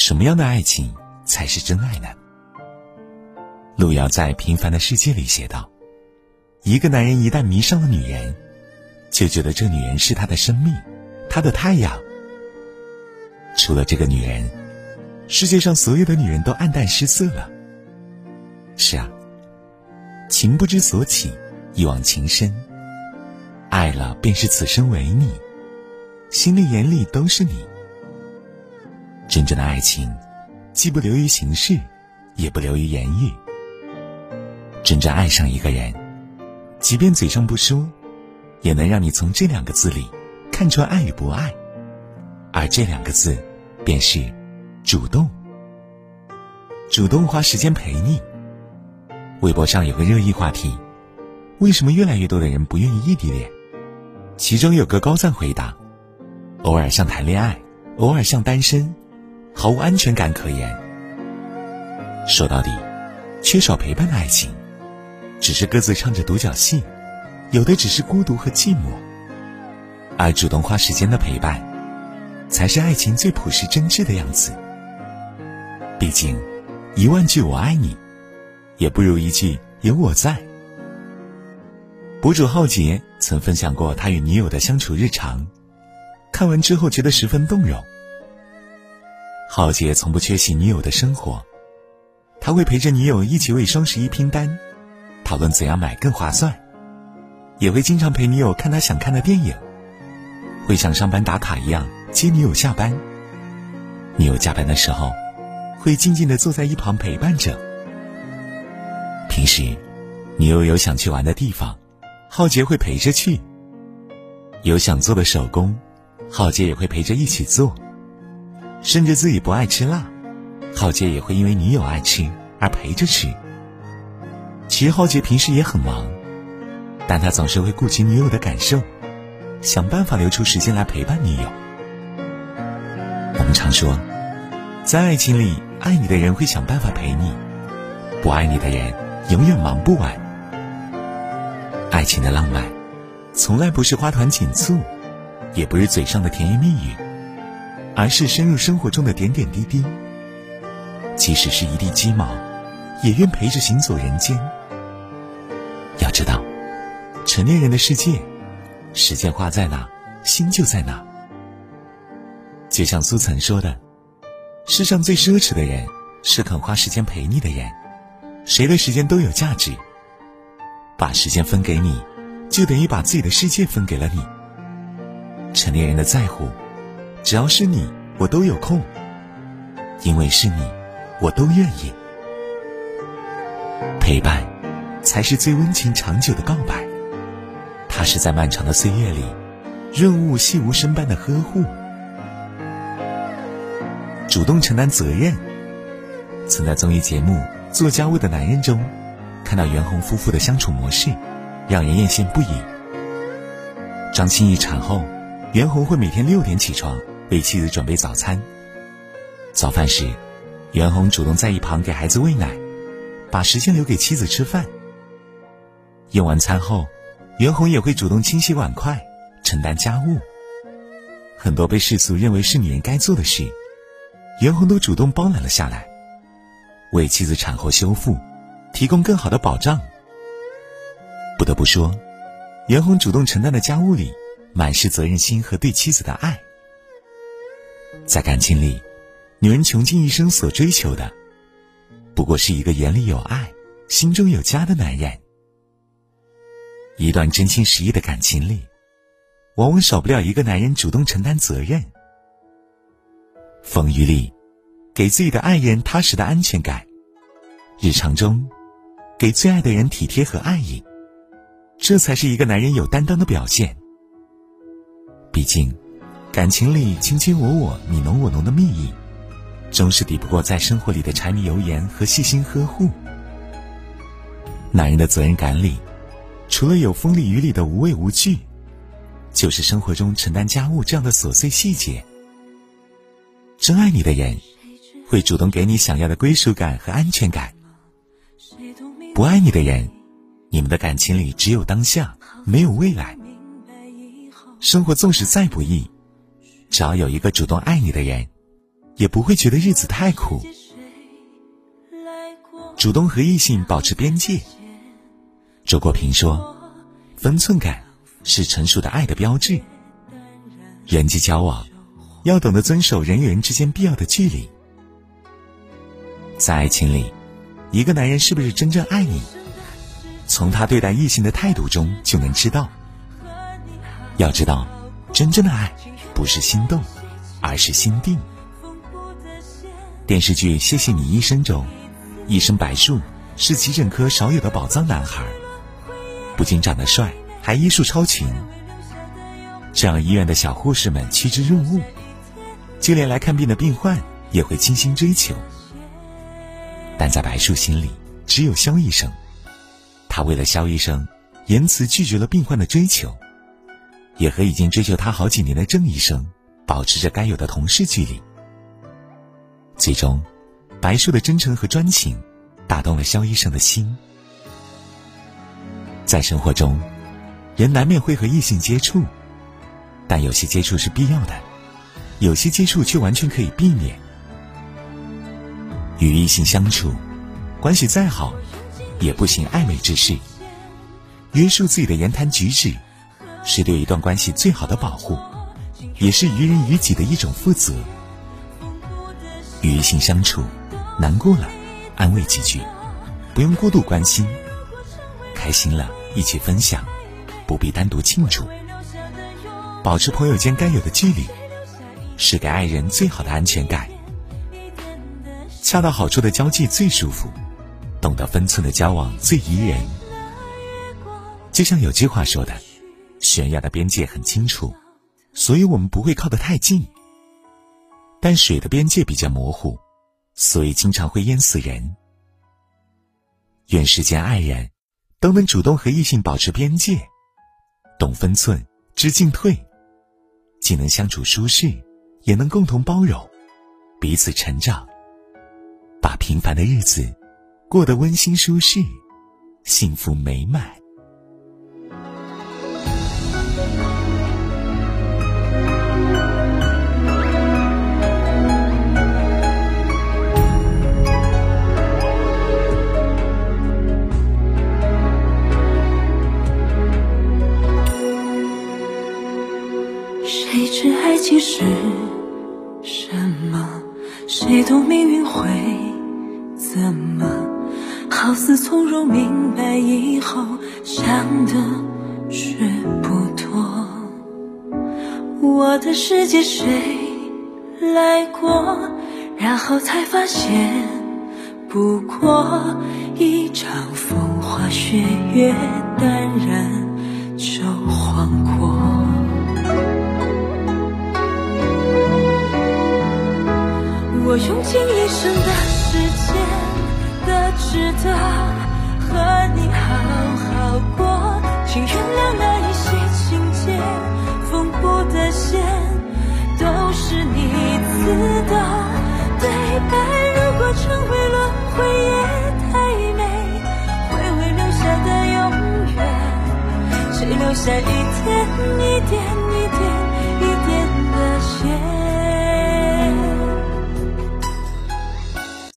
什么样的爱情才是真爱呢？路遥在《平凡的世界》里写道：“一个男人一旦迷上了女人，就觉得这女人是他的生命，他的太阳。除了这个女人，世界上所有的女人都黯淡失色了。”是啊，情不知所起，一往情深。爱了便是此生唯你，心里眼里都是你。真正的爱情，既不流于形式，也不流于言语。真正爱上一个人，即便嘴上不说，也能让你从这两个字里看出爱与不爱。而这两个字，便是主动。主动花时间陪你。微博上有个热议话题：为什么越来越多的人不愿意异地恋？其中有个高赞回答：偶尔像谈恋爱，偶尔像单身。毫无安全感可言。说到底，缺少陪伴的爱情，只是各自唱着独角戏，有的只是孤独和寂寞。而主动花时间的陪伴，才是爱情最朴实真挚的样子。毕竟，一万句我爱你，也不如一句有我在。博主浩杰曾分享过他与女友的相处日常，看完之后觉得十分动容。浩杰从不缺席女友的生活，他会陪着女友一起为双十一拼单，讨论怎样买更划算，也会经常陪女友看她想看的电影，会像上班打卡一样接女友下班。女友加班的时候，会静静的坐在一旁陪伴着。平时，女友有想去玩的地方，浩杰会陪着去；有想做的手工，浩杰也会陪着一起做。甚至自己不爱吃辣，浩杰也会因为女友爱吃而陪着吃。其实浩杰平时也很忙，但他总是会顾及女友的感受，想办法留出时间来陪伴女友。我们常说，在爱情里，爱你的人会想办法陪你，不爱你的人永远忙不完。爱情的浪漫，从来不是花团锦簇，也不是嘴上的甜言蜜语。而是深入生活中的点点滴滴，即使是一地鸡毛，也愿陪着行走人间。要知道，成年人的世界，时间花在哪，心就在哪。就像苏岑说的：“世上最奢侈的人，是肯花时间陪你的人。谁的时间都有价值。把时间分给你，就等于把自己的世界分给了你。成年人的在乎。”只要是你，我都有空，因为是你，我都愿意。陪伴，才是最温情长久的告白。它是在漫长的岁月里，润物细无声般的呵护。主动承担责任。曾在综艺节目《做家务的男人》中，看到袁弘夫妇的相处模式，让人艳羡不已。张歆艺产后，袁弘会每天六点起床。为妻子准备早餐。早饭时，袁弘主动在一旁给孩子喂奶，把时间留给妻子吃饭。用完餐后，袁弘也会主动清洗碗筷，承担家务。很多被世俗认为是女人该做的事，袁弘都主动包揽了下来，为妻子产后修复，提供更好的保障。不得不说，袁弘主动承担的家务里，满是责任心和对妻子的爱。在感情里，女人穷尽一生所追求的，不过是一个眼里有爱、心中有家的男人。一段真心实意的感情里，往往少不了一个男人主动承担责任。风雨里，给自己的爱人踏实的安全感；日常中，给最爱的人体贴和爱意，这才是一个男人有担当的表现。毕竟。感情里卿卿我我、你侬我侬的蜜意，终是抵不过在生活里的柴米油盐和细心呵护。男人的责任感里，除了有风里雨里的无畏无惧，就是生活中承担家务这样的琐碎细节。真爱你的人，会主动给你想要的归属感和安全感。不爱你的人，你们的感情里只有当下，没有未来。生活纵使再不易。只要有一个主动爱你的人，也不会觉得日子太苦。主动和异性保持边界。周国平说：“分寸感是成熟的爱的标志。人际交往要懂得遵守人与人之间必要的距离。在爱情里，一个男人是不是真正爱你，从他对待异性的态度中就能知道。要知道，真正的爱不是心动，而是心定。”电视剧《谢谢你医生》中。一生白树是急诊科少有的宝藏男孩，不仅长得帅，还医术超群，这让医院的小护士们趋之若鹜，就连来看病的病患也会倾心追求。但在白树心里，只有肖医生，他为了肖医生，言辞拒绝了病患的追求，也和已经追求他好几年的郑医生保持着该有的同事距离。最终。白树的真诚和专情，打动了肖医生的心。在生活中，人难免会和异性接触，但有些接触是必要的，有些接触却完全可以避免。与异性相处，关系再好，也不行暧昧之事。约束自己的言谈举止，是对一段关系最好的保护，也是于人于己的一种负责。与异性相处。难过了，安慰几句，不用过度关心；开心了，一起分享，不必单独庆祝。保持朋友间该有的距离，是给爱人最好的安全感。恰到好处的交际最舒服，懂得分寸的交往最宜人。就像有句话说的：“悬崖的边界很清楚，所以我们不会靠得太近；但水的边界比较模糊。”所以经常会淹死人。愿世间爱人，都能主动和异性保持边界，懂分寸，知进退，既能相处舒适，也能共同包容，彼此成长，把平凡的日子过得温馨舒适，幸福美满。谁知爱情是什么？谁懂命运会怎么？好似从容明白以后，想的却不多。我的世界谁来过？然后才发现，不过一场风花雪月，淡然就晃过。我用尽一生的时间的值得和你好好过，请原谅那一些情节，缝补的线都是你赐的对白。如果成为轮回也太美，回味留下的永远，谁留下一点一点。